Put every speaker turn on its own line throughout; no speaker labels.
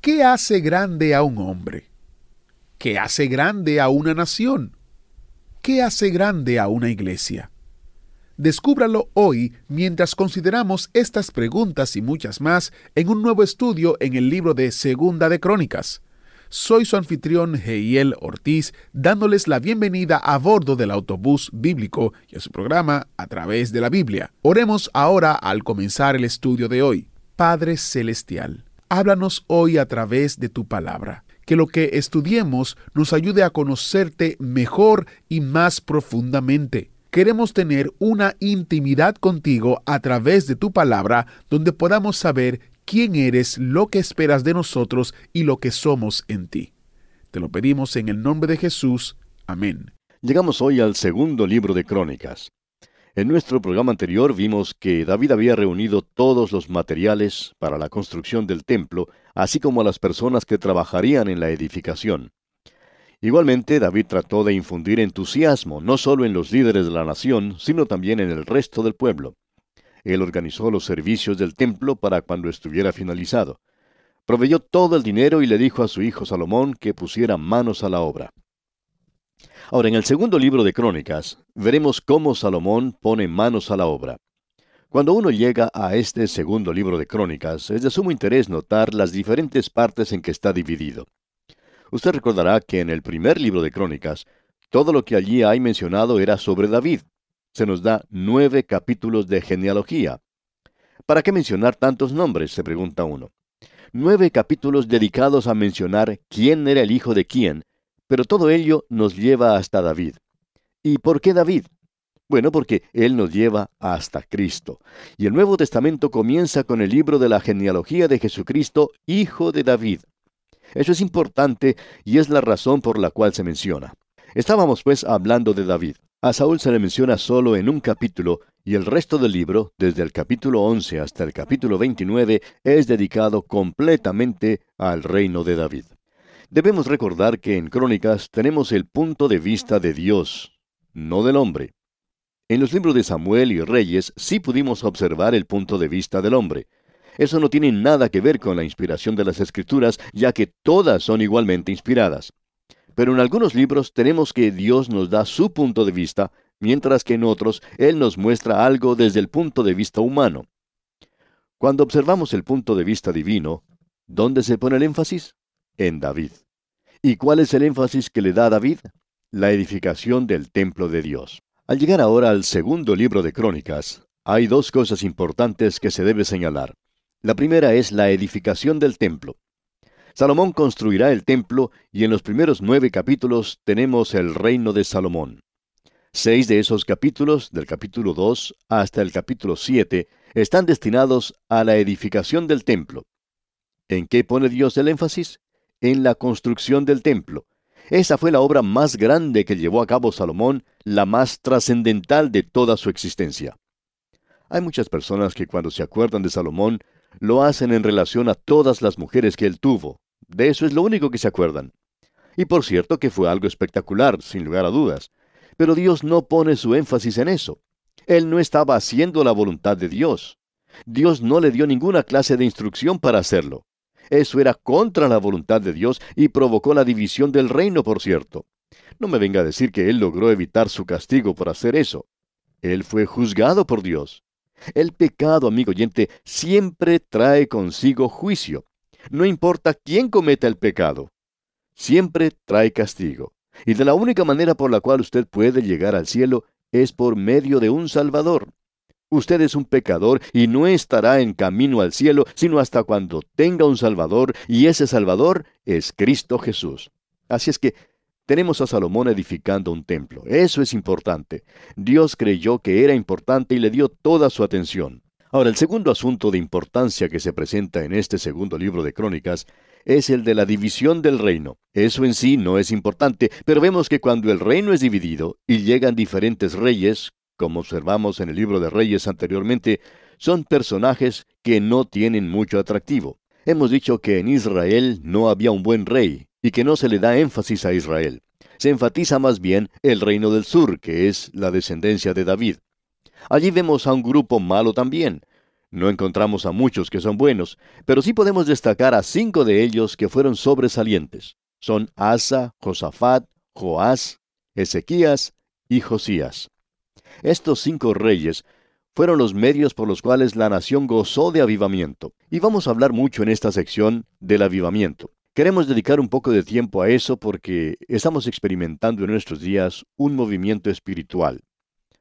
¿Qué hace grande a un hombre? ¿Qué hace grande a una nación? ¿Qué hace grande a una iglesia? Descúbralo hoy mientras consideramos estas preguntas y muchas más en un nuevo estudio en el libro de Segunda de Crónicas. Soy su anfitrión Heiel Ortiz, dándoles la bienvenida a bordo del autobús bíblico y a su programa a través de la Biblia. Oremos ahora al comenzar el estudio de hoy. Padre Celestial, háblanos hoy a través de tu palabra que lo que estudiemos nos ayude a conocerte mejor y más profundamente. Queremos tener una intimidad contigo a través de tu palabra donde podamos saber quién eres, lo que esperas de nosotros y lo que somos en ti. Te lo pedimos en el nombre de Jesús. Amén.
Llegamos hoy al segundo libro de Crónicas. En nuestro programa anterior vimos que David había reunido todos los materiales para la construcción del templo, así como a las personas que trabajarían en la edificación. Igualmente, David trató de infundir entusiasmo no solo en los líderes de la nación, sino también en el resto del pueblo. Él organizó los servicios del templo para cuando estuviera finalizado. Proveyó todo el dinero y le dijo a su hijo Salomón que pusiera manos a la obra. Ahora, en el segundo libro de Crónicas, veremos cómo Salomón pone manos a la obra. Cuando uno llega a este segundo libro de Crónicas, es de sumo interés notar las diferentes partes en que está dividido. Usted recordará que en el primer libro de Crónicas, todo lo que allí hay mencionado era sobre David. Se nos da nueve capítulos de genealogía. ¿Para qué mencionar tantos nombres? se pregunta uno. Nueve capítulos dedicados a mencionar quién era el hijo de quién, pero todo ello nos lleva hasta David. ¿Y por qué David? Bueno, porque Él nos lleva hasta Cristo. Y el Nuevo Testamento comienza con el libro de la genealogía de Jesucristo, hijo de David. Eso es importante y es la razón por la cual se menciona. Estábamos pues hablando de David. A Saúl se le menciona solo en un capítulo y el resto del libro, desde el capítulo 11 hasta el capítulo 29, es dedicado completamente al reino de David. Debemos recordar que en Crónicas tenemos el punto de vista de Dios, no del hombre. En los libros de Samuel y Reyes sí pudimos observar el punto de vista del hombre. Eso no tiene nada que ver con la inspiración de las Escrituras, ya que todas son igualmente inspiradas. Pero en algunos libros tenemos que Dios nos da su punto de vista, mientras que en otros Él nos muestra algo desde el punto de vista humano. Cuando observamos el punto de vista divino, ¿dónde se pone el énfasis? En David. ¿Y cuál es el énfasis que le da David? La edificación del templo de Dios. Al llegar ahora al segundo libro de Crónicas, hay dos cosas importantes que se debe señalar. La primera es la edificación del templo. Salomón construirá el templo y en los primeros nueve capítulos tenemos el reino de Salomón. Seis de esos capítulos, del capítulo 2 hasta el capítulo 7, están destinados a la edificación del templo. ¿En qué pone Dios el énfasis? En la construcción del templo. Esa fue la obra más grande que llevó a cabo Salomón, la más trascendental de toda su existencia. Hay muchas personas que cuando se acuerdan de Salomón, lo hacen en relación a todas las mujeres que él tuvo. De eso es lo único que se acuerdan. Y por cierto que fue algo espectacular, sin lugar a dudas. Pero Dios no pone su énfasis en eso. Él no estaba haciendo la voluntad de Dios. Dios no le dio ninguna clase de instrucción para hacerlo. Eso era contra la voluntad de Dios y provocó la división del reino, por cierto. No me venga a decir que Él logró evitar su castigo por hacer eso. Él fue juzgado por Dios. El pecado, amigo oyente, siempre trae consigo juicio. No importa quién cometa el pecado. Siempre trae castigo. Y de la única manera por la cual usted puede llegar al cielo es por medio de un Salvador. Usted es un pecador y no estará en camino al cielo sino hasta cuando tenga un Salvador y ese Salvador es Cristo Jesús. Así es que tenemos a Salomón edificando un templo. Eso es importante. Dios creyó que era importante y le dio toda su atención. Ahora, el segundo asunto de importancia que se presenta en este segundo libro de Crónicas es el de la división del reino. Eso en sí no es importante, pero vemos que cuando el reino es dividido y llegan diferentes reyes, como observamos en el libro de Reyes anteriormente, son personajes que no tienen mucho atractivo. Hemos dicho que en Israel no había un buen rey y que no se le da énfasis a Israel. Se enfatiza más bien el reino del sur, que es la descendencia de David. Allí vemos a un grupo malo también. No encontramos a muchos que son buenos, pero sí podemos destacar a cinco de ellos que fueron sobresalientes. Son Asa, Josafat, Joás, Ezequías y Josías. Estos cinco reyes fueron los medios por los cuales la nación gozó de avivamiento. Y vamos a hablar mucho en esta sección del avivamiento. Queremos dedicar un poco de tiempo a eso porque estamos experimentando en nuestros días un movimiento espiritual.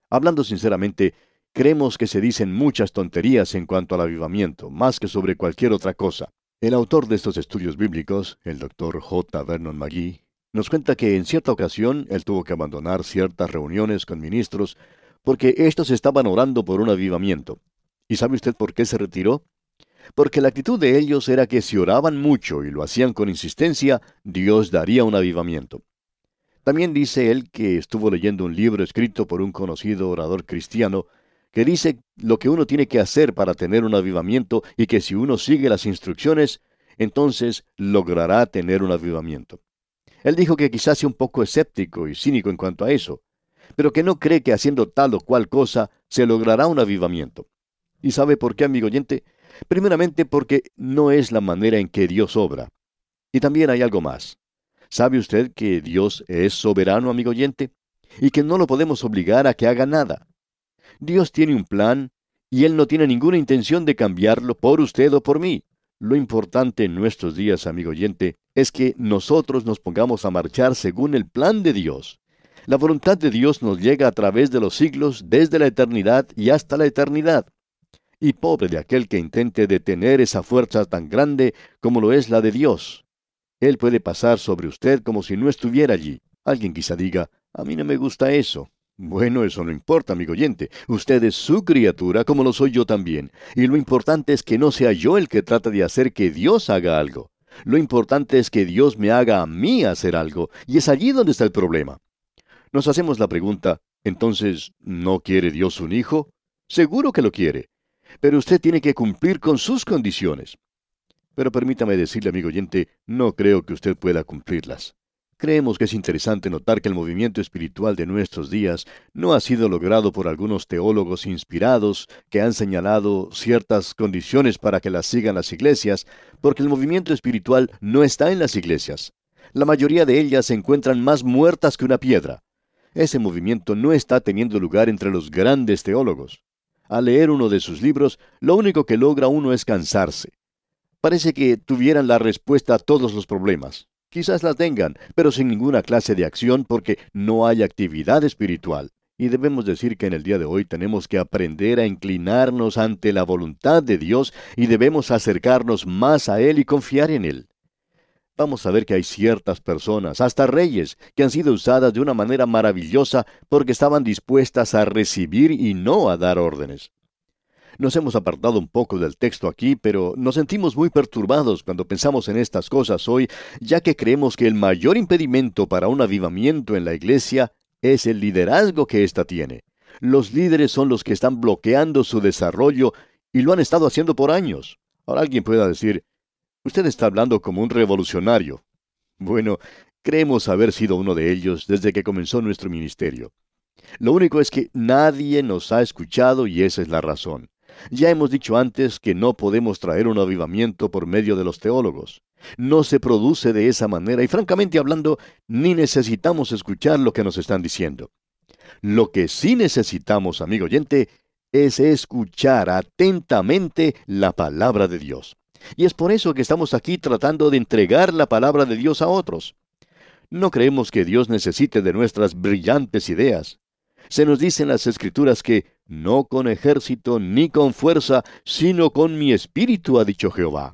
Hablando sinceramente, creemos que se dicen muchas tonterías en cuanto al avivamiento, más que sobre cualquier otra cosa. El autor de estos estudios bíblicos, el doctor J. Vernon McGee, nos cuenta que en cierta ocasión él tuvo que abandonar ciertas reuniones con ministros porque éstos estaban orando por un avivamiento. ¿Y sabe usted por qué se retiró? Porque la actitud de ellos era que si oraban mucho y lo hacían con insistencia, Dios daría un avivamiento. También dice él que estuvo leyendo un libro escrito por un conocido orador cristiano que dice lo que uno tiene que hacer para tener un avivamiento y que si uno sigue las instrucciones, entonces logrará tener un avivamiento. Él dijo que quizás sea un poco escéptico y cínico en cuanto a eso, pero que no cree que haciendo tal o cual cosa se logrará un avivamiento. ¿Y sabe por qué, amigo oyente? Primeramente porque no es la manera en que Dios obra. Y también hay algo más. ¿Sabe usted que Dios es soberano, amigo oyente? Y que no lo podemos obligar a que haga nada. Dios tiene un plan y Él no tiene ninguna intención de cambiarlo por usted o por mí. Lo importante en nuestros días, amigo oyente, es que nosotros nos pongamos a marchar según el plan de Dios. La voluntad de Dios nos llega a través de los siglos, desde la eternidad y hasta la eternidad. Y pobre de aquel que intente detener esa fuerza tan grande como lo es la de Dios. Él puede pasar sobre usted como si no estuviera allí. Alguien quizá diga, a mí no me gusta eso. Bueno, eso no importa, amigo oyente. Usted es su criatura como lo soy yo también. Y lo importante es que no sea yo el que trata de hacer que Dios haga algo. Lo importante es que Dios me haga a mí hacer algo. Y es allí donde está el problema. Nos hacemos la pregunta, entonces, ¿no quiere Dios un hijo? Seguro que lo quiere, pero usted tiene que cumplir con sus condiciones. Pero permítame decirle, amigo oyente, no creo que usted pueda cumplirlas. Creemos que es interesante notar que el movimiento espiritual de nuestros días no ha sido logrado por algunos teólogos inspirados que han señalado ciertas condiciones para que las sigan las iglesias, porque el movimiento espiritual no está en las iglesias. La mayoría de ellas se encuentran más muertas que una piedra. Ese movimiento no está teniendo lugar entre los grandes teólogos. Al leer uno de sus libros, lo único que logra uno es cansarse. Parece que tuvieran la respuesta a todos los problemas. Quizás la tengan, pero sin ninguna clase de acción porque no hay actividad espiritual. Y debemos decir que en el día de hoy tenemos que aprender a inclinarnos ante la voluntad de Dios y debemos acercarnos más a Él y confiar en Él vamos a ver que hay ciertas personas, hasta reyes, que han sido usadas de una manera maravillosa porque estaban dispuestas a recibir y no a dar órdenes. Nos hemos apartado un poco del texto aquí, pero nos sentimos muy perturbados cuando pensamos en estas cosas hoy, ya que creemos que el mayor impedimento para un avivamiento en la iglesia es el liderazgo que ésta tiene. Los líderes son los que están bloqueando su desarrollo y lo han estado haciendo por años. Ahora alguien pueda decir, Usted está hablando como un revolucionario. Bueno, creemos haber sido uno de ellos desde que comenzó nuestro ministerio. Lo único es que nadie nos ha escuchado y esa es la razón. Ya hemos dicho antes que no podemos traer un avivamiento por medio de los teólogos. No se produce de esa manera y francamente hablando, ni necesitamos escuchar lo que nos están diciendo. Lo que sí necesitamos, amigo oyente, es escuchar atentamente la palabra de Dios. Y es por eso que estamos aquí tratando de entregar la palabra de Dios a otros. No creemos que Dios necesite de nuestras brillantes ideas. Se nos dice en las Escrituras que no con ejército ni con fuerza, sino con mi espíritu, ha dicho Jehová.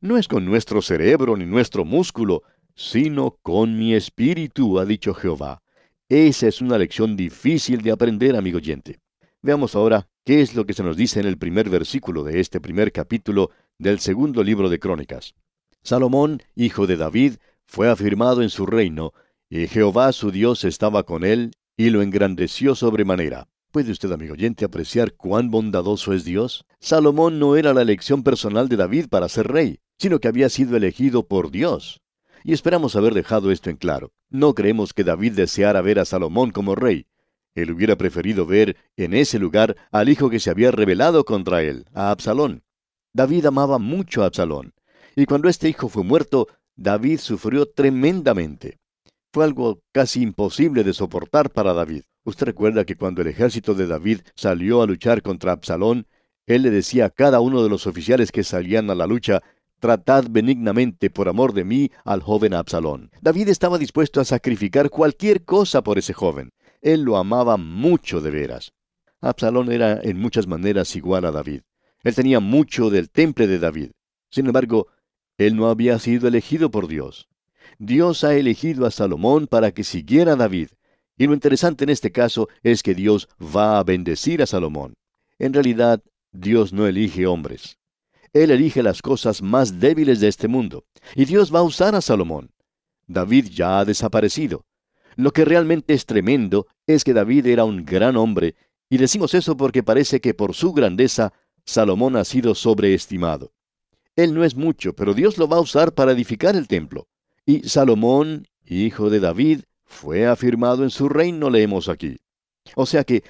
No es con nuestro cerebro ni nuestro músculo, sino con mi espíritu, ha dicho Jehová. Esa es una lección difícil de aprender, amigo oyente. Veamos ahora qué es lo que se nos dice en el primer versículo de este primer capítulo del segundo libro de Crónicas. Salomón, hijo de David, fue afirmado en su reino, y Jehová su Dios estaba con él, y lo engrandeció sobremanera. ¿Puede usted, amigo oyente, apreciar cuán bondadoso es Dios? Salomón no era la elección personal de David para ser rey, sino que había sido elegido por Dios. Y esperamos haber dejado esto en claro. No creemos que David deseara ver a Salomón como rey. Él hubiera preferido ver en ese lugar al hijo que se había rebelado contra él, a Absalón. David amaba mucho a Absalón, y cuando este hijo fue muerto, David sufrió tremendamente. Fue algo casi imposible de soportar para David. Usted recuerda que cuando el ejército de David salió a luchar contra Absalón, él le decía a cada uno de los oficiales que salían a la lucha, Tratad benignamente por amor de mí al joven Absalón. David estaba dispuesto a sacrificar cualquier cosa por ese joven. Él lo amaba mucho de veras. Absalón era en muchas maneras igual a David. Él tenía mucho del temple de David. Sin embargo, él no había sido elegido por Dios. Dios ha elegido a Salomón para que siguiera a David. Y lo interesante en este caso es que Dios va a bendecir a Salomón. En realidad, Dios no elige hombres. Él elige las cosas más débiles de este mundo. Y Dios va a usar a Salomón. David ya ha desaparecido. Lo que realmente es tremendo es que David era un gran hombre, y decimos eso porque parece que por su grandeza Salomón ha sido sobreestimado. Él no es mucho, pero Dios lo va a usar para edificar el templo. Y Salomón, hijo de David, fue afirmado en su reino, leemos aquí. O sea que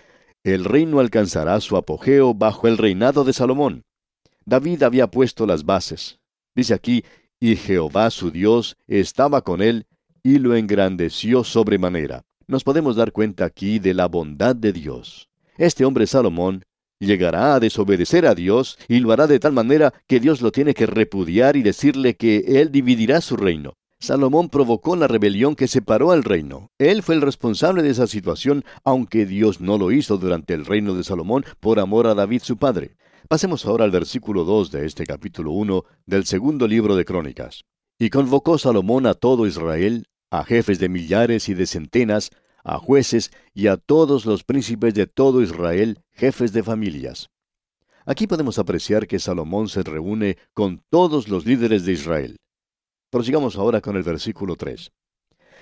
el reino alcanzará su apogeo bajo el reinado de Salomón. David había puesto las bases. Dice aquí, y Jehová su Dios estaba con él y lo engrandeció sobremanera. Nos podemos dar cuenta aquí de la bondad de Dios. Este hombre Salomón llegará a desobedecer a Dios y lo hará de tal manera que Dios lo tiene que repudiar y decirle que él dividirá su reino. Salomón provocó la rebelión que separó al reino. Él fue el responsable de esa situación, aunque Dios no lo hizo durante el reino de Salomón por amor a David su padre. Pasemos ahora al versículo 2 de este capítulo 1 del segundo libro de Crónicas. Y convocó Salomón a todo Israel, a jefes de millares y de centenas, a jueces y a todos los príncipes de todo Israel, jefes de familias. Aquí podemos apreciar que Salomón se reúne con todos los líderes de Israel. Prosigamos ahora con el versículo 3.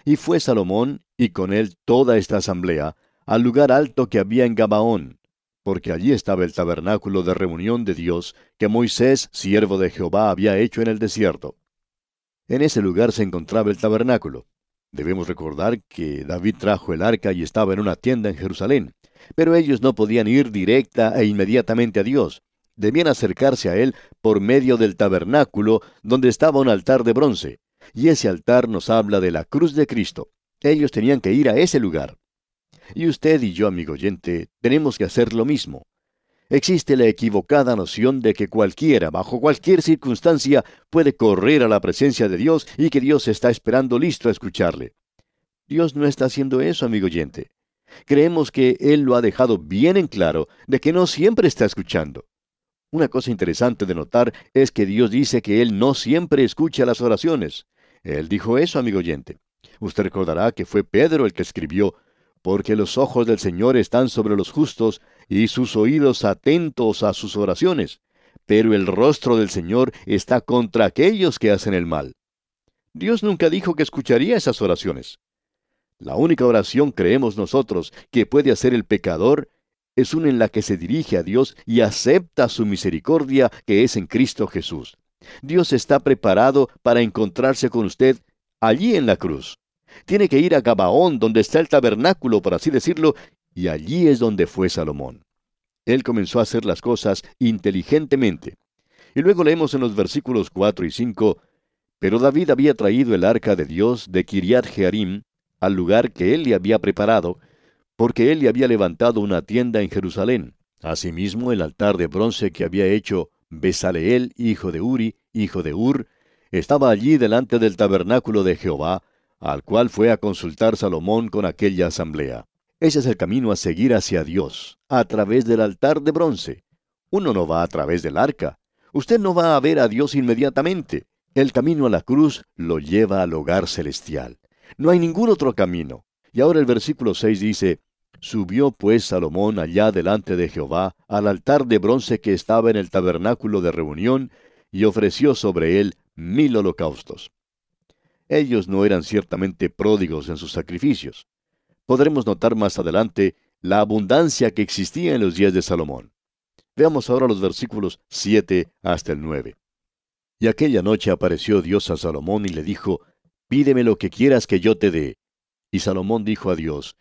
Y fue Salomón, y con él toda esta asamblea, al lugar alto que había en Gabaón, porque allí estaba el tabernáculo de reunión de Dios que Moisés, siervo de Jehová, había hecho en el desierto. En ese lugar se encontraba el tabernáculo. Debemos recordar que David trajo el arca y estaba en una tienda en Jerusalén, pero ellos no podían ir directa e inmediatamente a Dios. Debían acercarse a Él por medio del tabernáculo donde estaba un altar de bronce, y ese altar nos habla de la cruz de Cristo. Ellos tenían que ir a ese lugar. Y usted y yo, amigo oyente, tenemos que hacer lo mismo. Existe la equivocada noción de que cualquiera, bajo cualquier circunstancia, puede correr a la presencia de Dios y que Dios está esperando listo a escucharle. Dios no está haciendo eso, amigo oyente. Creemos que Él lo ha dejado bien en claro de que no siempre está escuchando. Una cosa interesante de notar es que Dios dice que Él no siempre escucha las oraciones. Él dijo eso, amigo oyente. Usted recordará que fue Pedro el que escribió, porque los ojos del Señor están sobre los justos y sus oídos atentos a sus oraciones, pero el rostro del Señor está contra aquellos que hacen el mal. Dios nunca dijo que escucharía esas oraciones. La única oración, creemos nosotros, que puede hacer el pecador es una en la que se dirige a Dios y acepta su misericordia que es en Cristo Jesús. Dios está preparado para encontrarse con usted allí en la cruz. Tiene que ir a Gabaón, donde está el tabernáculo, por así decirlo, y allí es donde fue Salomón. Él comenzó a hacer las cosas inteligentemente. Y luego leemos en los versículos 4 y 5, Pero David había traído el arca de Dios de Kiriat Jearim al lugar que él le había preparado, porque él le había levantado una tienda en Jerusalén. Asimismo, el altar de bronce que había hecho Besaleel, hijo de Uri, hijo de Ur, estaba allí delante del tabernáculo de Jehová, al cual fue a consultar Salomón con aquella asamblea. Ese es el camino a seguir hacia Dios, a través del altar de bronce. Uno no va a través del arca. Usted no va a ver a Dios inmediatamente. El camino a la cruz lo lleva al hogar celestial. No hay ningún otro camino. Y ahora el versículo 6 dice, Subió pues Salomón allá delante de Jehová al altar de bronce que estaba en el tabernáculo de reunión, y ofreció sobre él mil holocaustos. Ellos no eran ciertamente pródigos en sus sacrificios. Podremos notar más adelante la abundancia que existía en los días de Salomón. Veamos ahora los versículos 7 hasta el 9. Y aquella noche apareció Dios a Salomón y le dijo, Pídeme lo que quieras que yo te dé. Y Salomón dijo a Dios,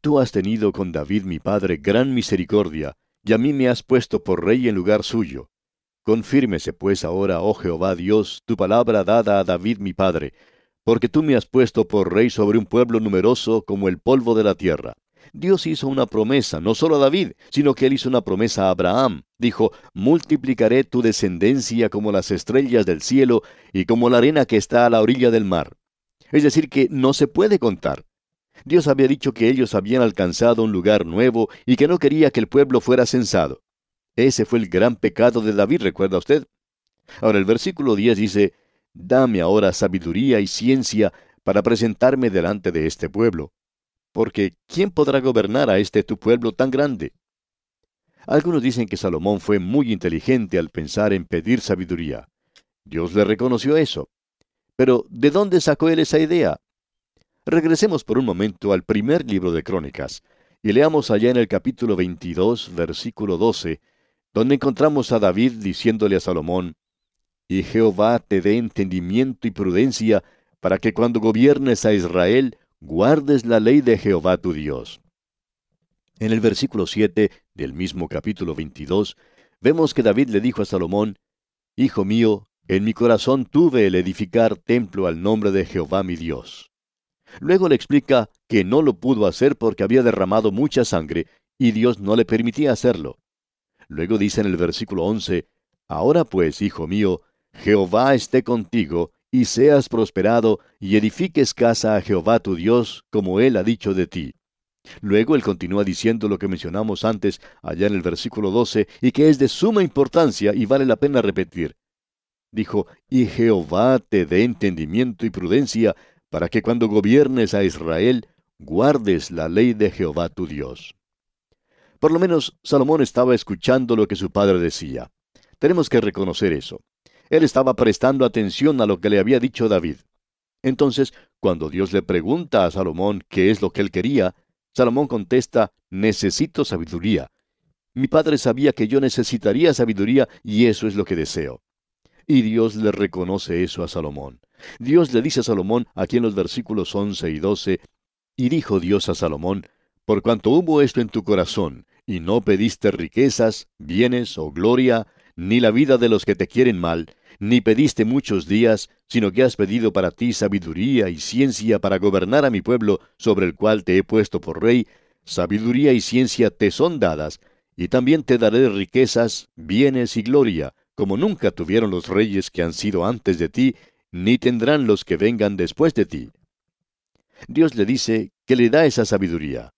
Tú has tenido con David mi padre gran misericordia, y a mí me has puesto por rey en lugar suyo. Confírmese pues ahora, oh Jehová Dios, tu palabra dada a David mi padre, porque tú me has puesto por rey sobre un pueblo numeroso como el polvo de la tierra. Dios hizo una promesa, no solo a David, sino que él hizo una promesa a Abraham. Dijo, multiplicaré tu descendencia como las estrellas del cielo y como la arena que está a la orilla del mar. Es decir, que no se puede contar. Dios había dicho que ellos habían alcanzado un lugar nuevo y que no quería que el pueblo fuera censado. Ese fue el gran pecado de David, ¿recuerda usted? Ahora el versículo 10 dice, Dame ahora sabiduría y ciencia para presentarme delante de este pueblo porque ¿quién podrá gobernar a este tu pueblo tan grande? Algunos dicen que Salomón fue muy inteligente al pensar en pedir sabiduría. Dios le reconoció eso. Pero, ¿de dónde sacó él esa idea? Regresemos por un momento al primer libro de Crónicas y leamos allá en el capítulo 22, versículo 12, donde encontramos a David diciéndole a Salomón, Y Jehová te dé entendimiento y prudencia para que cuando gobiernes a Israel guardes la ley de Jehová tu Dios. En el versículo 7 del mismo capítulo 22, vemos que David le dijo a Salomón, Hijo mío, en mi corazón tuve el edificar templo al nombre de Jehová mi Dios. Luego le explica que no lo pudo hacer porque había derramado mucha sangre y Dios no le permitía hacerlo. Luego dice en el versículo 11, Ahora pues, hijo mío, Jehová esté contigo y seas prosperado, y edifiques casa a Jehová tu Dios, como él ha dicho de ti. Luego él continúa diciendo lo que mencionamos antes, allá en el versículo 12, y que es de suma importancia y vale la pena repetir. Dijo, y Jehová te dé entendimiento y prudencia, para que cuando gobiernes a Israel, guardes la ley de Jehová tu Dios. Por lo menos Salomón estaba escuchando lo que su padre decía. Tenemos que reconocer eso. Él estaba prestando atención a lo que le había dicho David. Entonces, cuando Dios le pregunta a Salomón qué es lo que él quería, Salomón contesta, necesito sabiduría. Mi padre sabía que yo necesitaría sabiduría y eso es lo que deseo. Y Dios le reconoce eso a Salomón. Dios le dice a Salomón, aquí en los versículos 11 y 12, y dijo Dios a Salomón, por cuanto hubo esto en tu corazón, y no pediste riquezas, bienes o gloria, ni la vida de los que te quieren mal, ni pediste muchos días, sino que has pedido para ti sabiduría y ciencia para gobernar a mi pueblo sobre el cual te he puesto por rey, sabiduría y ciencia te son dadas, y también te daré riquezas, bienes y gloria, como nunca tuvieron los reyes que han sido antes de ti, ni tendrán los que vengan después de ti. Dios le dice que le da esa sabiduría.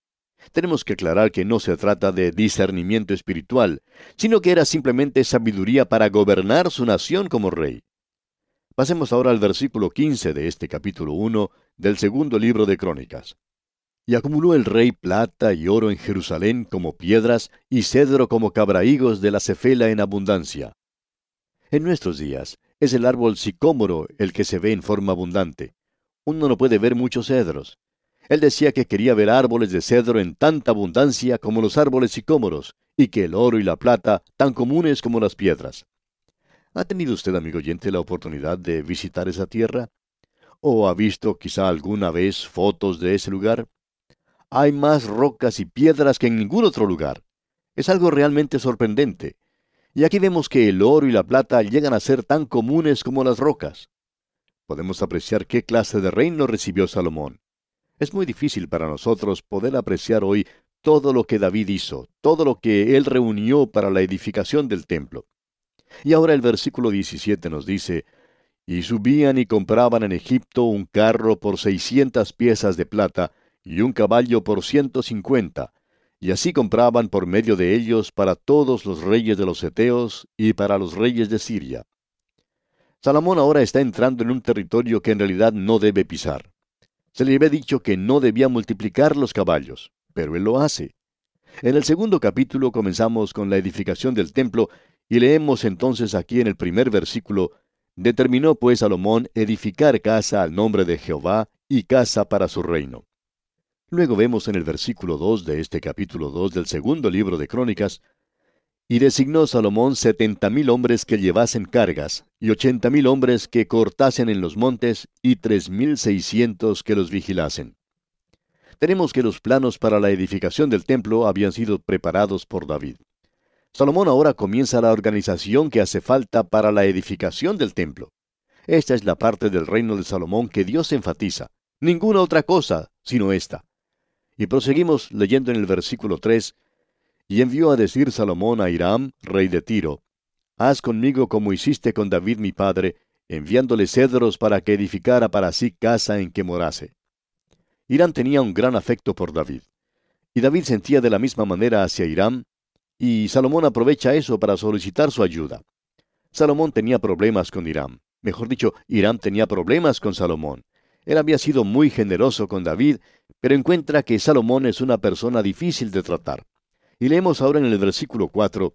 Tenemos que aclarar que no se trata de discernimiento espiritual, sino que era simplemente sabiduría para gobernar su nación como rey. Pasemos ahora al versículo 15 de este capítulo 1 del segundo libro de Crónicas. Y acumuló el rey plata y oro en Jerusalén como piedras y cedro como cabrahigos de la cefela en abundancia. En nuestros días es el árbol sicómoro el que se ve en forma abundante. Uno no puede ver muchos cedros. Él decía que quería ver árboles de cedro en tanta abundancia como los árboles sicómoros, y que el oro y la plata tan comunes como las piedras. ¿Ha tenido usted, amigo oyente, la oportunidad de visitar esa tierra? ¿O ha visto quizá alguna vez fotos de ese lugar? Hay más rocas y piedras que en ningún otro lugar. Es algo realmente sorprendente. Y aquí vemos que el oro y la plata llegan a ser tan comunes como las rocas. Podemos apreciar qué clase de reino recibió Salomón. Es muy difícil para nosotros poder apreciar hoy todo lo que David hizo, todo lo que él reunió para la edificación del templo. Y ahora el versículo 17 nos dice, Y subían y compraban en Egipto un carro por seiscientas piezas de plata y un caballo por ciento cincuenta, y así compraban por medio de ellos para todos los reyes de los Eteos y para los reyes de Siria. Salomón ahora está entrando en un territorio que en realidad no debe pisar. Se le había dicho que no debía multiplicar los caballos. pero él lo hace. En el segundo capítulo comenzamos con la edificación del templo y leemos entonces aquí en el primer versículo, Determinó pues Salomón edificar casa al nombre de Jehová y casa para su reino. Luego vemos en el versículo 2 de este capítulo 2 del segundo libro de Crónicas, y designó Salomón setenta mil hombres que llevasen cargas, y ochenta mil hombres que cortasen en los montes, y tres mil seiscientos que los vigilasen. Tenemos que los planos para la edificación del templo habían sido preparados por David. Salomón ahora comienza la organización que hace falta para la edificación del templo. Esta es la parte del reino de Salomón que Dios enfatiza. Ninguna otra cosa sino esta. Y proseguimos leyendo en el versículo 3, y envió a decir Salomón a Hiram, rey de Tiro, Haz conmigo como hiciste con David mi padre, enviándole cedros para que edificara para sí casa en que morase. Hiram tenía un gran afecto por David. Y David sentía de la misma manera hacia Hiram, y Salomón aprovecha eso para solicitar su ayuda. Salomón tenía problemas con Hiram. Mejor dicho, Hiram tenía problemas con Salomón. Él había sido muy generoso con David, pero encuentra que Salomón es una persona difícil de tratar. Y leemos ahora en el versículo 4,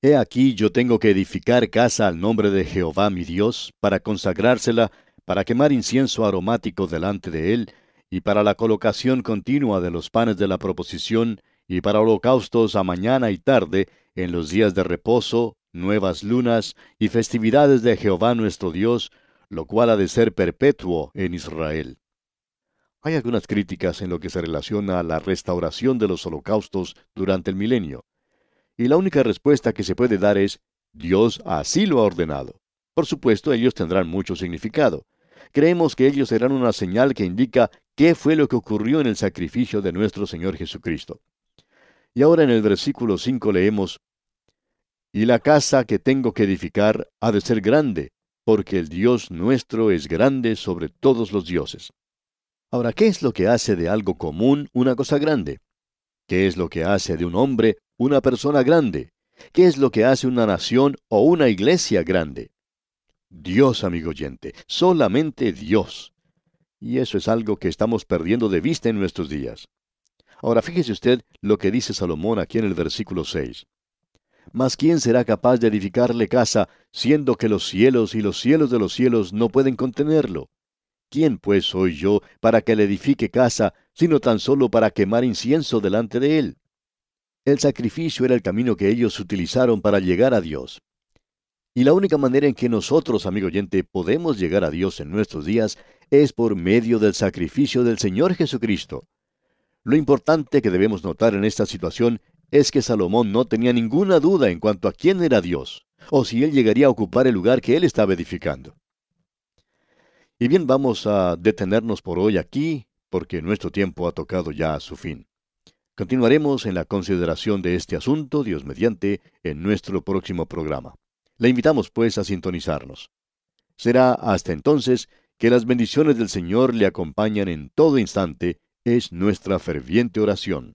He aquí yo tengo que edificar casa al nombre de Jehová mi Dios, para consagrársela, para quemar incienso aromático delante de él, y para la colocación continua de los panes de la proposición, y para holocaustos a mañana y tarde, en los días de reposo, nuevas lunas y festividades de Jehová nuestro Dios, lo cual ha de ser perpetuo en Israel. Hay algunas críticas en lo que se relaciona a la restauración de los holocaustos durante el milenio. Y la única respuesta que se puede dar es, Dios así lo ha ordenado. Por supuesto, ellos tendrán mucho significado. Creemos que ellos serán una señal que indica qué fue lo que ocurrió en el sacrificio de nuestro Señor Jesucristo. Y ahora en el versículo 5 leemos, Y la casa que tengo que edificar ha de ser grande, porque el Dios nuestro es grande sobre todos los dioses. Ahora, ¿qué es lo que hace de algo común una cosa grande? ¿Qué es lo que hace de un hombre una persona grande? ¿Qué es lo que hace una nación o una iglesia grande? Dios, amigo oyente, solamente Dios. Y eso es algo que estamos perdiendo de vista en nuestros días. Ahora fíjese usted lo que dice Salomón aquí en el versículo 6. Mas ¿quién será capaz de edificarle casa, siendo que los cielos y los cielos de los cielos no pueden contenerlo? ¿Quién pues soy yo para que le edifique casa, sino tan solo para quemar incienso delante de él? El sacrificio era el camino que ellos utilizaron para llegar a Dios. Y la única manera en que nosotros, amigo oyente, podemos llegar a Dios en nuestros días es por medio del sacrificio del Señor Jesucristo. Lo importante que debemos notar en esta situación es que Salomón no tenía ninguna duda en cuanto a quién era Dios, o si él llegaría a ocupar el lugar que él estaba edificando. Y bien, vamos a detenernos por hoy aquí, porque nuestro tiempo ha tocado ya a su fin. Continuaremos en la consideración de este asunto, Dios mediante, en nuestro próximo programa. Le invitamos pues a sintonizarnos. Será hasta entonces que las bendiciones del Señor le acompañan en todo instante, es nuestra ferviente oración.